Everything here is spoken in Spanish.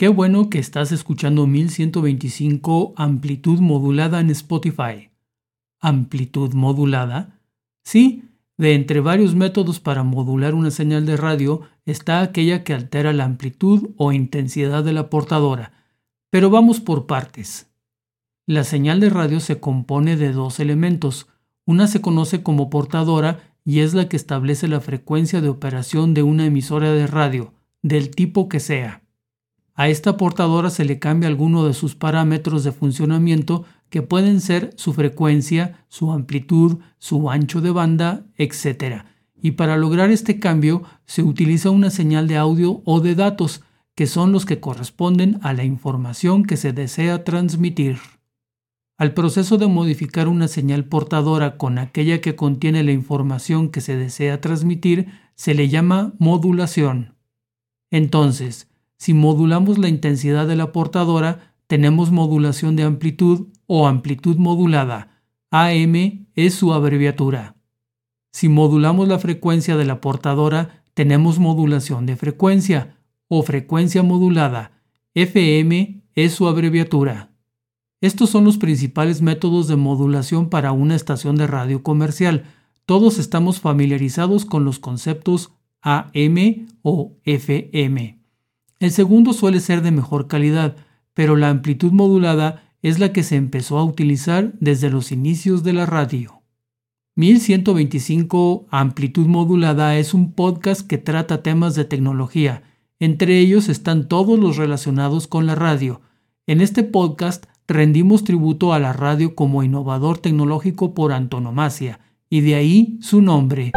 Qué bueno que estás escuchando 1125 amplitud modulada en Spotify. ¿Amplitud modulada? Sí, de entre varios métodos para modular una señal de radio está aquella que altera la amplitud o intensidad de la portadora. Pero vamos por partes. La señal de radio se compone de dos elementos. Una se conoce como portadora y es la que establece la frecuencia de operación de una emisora de radio, del tipo que sea. A esta portadora se le cambia alguno de sus parámetros de funcionamiento que pueden ser su frecuencia, su amplitud, su ancho de banda, etc. Y para lograr este cambio se utiliza una señal de audio o de datos, que son los que corresponden a la información que se desea transmitir. Al proceso de modificar una señal portadora con aquella que contiene la información que se desea transmitir se le llama modulación. Entonces, si modulamos la intensidad de la portadora, tenemos modulación de amplitud o amplitud modulada. AM es su abreviatura. Si modulamos la frecuencia de la portadora, tenemos modulación de frecuencia o frecuencia modulada. FM es su abreviatura. Estos son los principales métodos de modulación para una estación de radio comercial. Todos estamos familiarizados con los conceptos AM o FM. El segundo suele ser de mejor calidad, pero la amplitud modulada es la que se empezó a utilizar desde los inicios de la radio. 1125 Amplitud Modulada es un podcast que trata temas de tecnología. Entre ellos están todos los relacionados con la radio. En este podcast rendimos tributo a la radio como innovador tecnológico por antonomasia, y de ahí su nombre.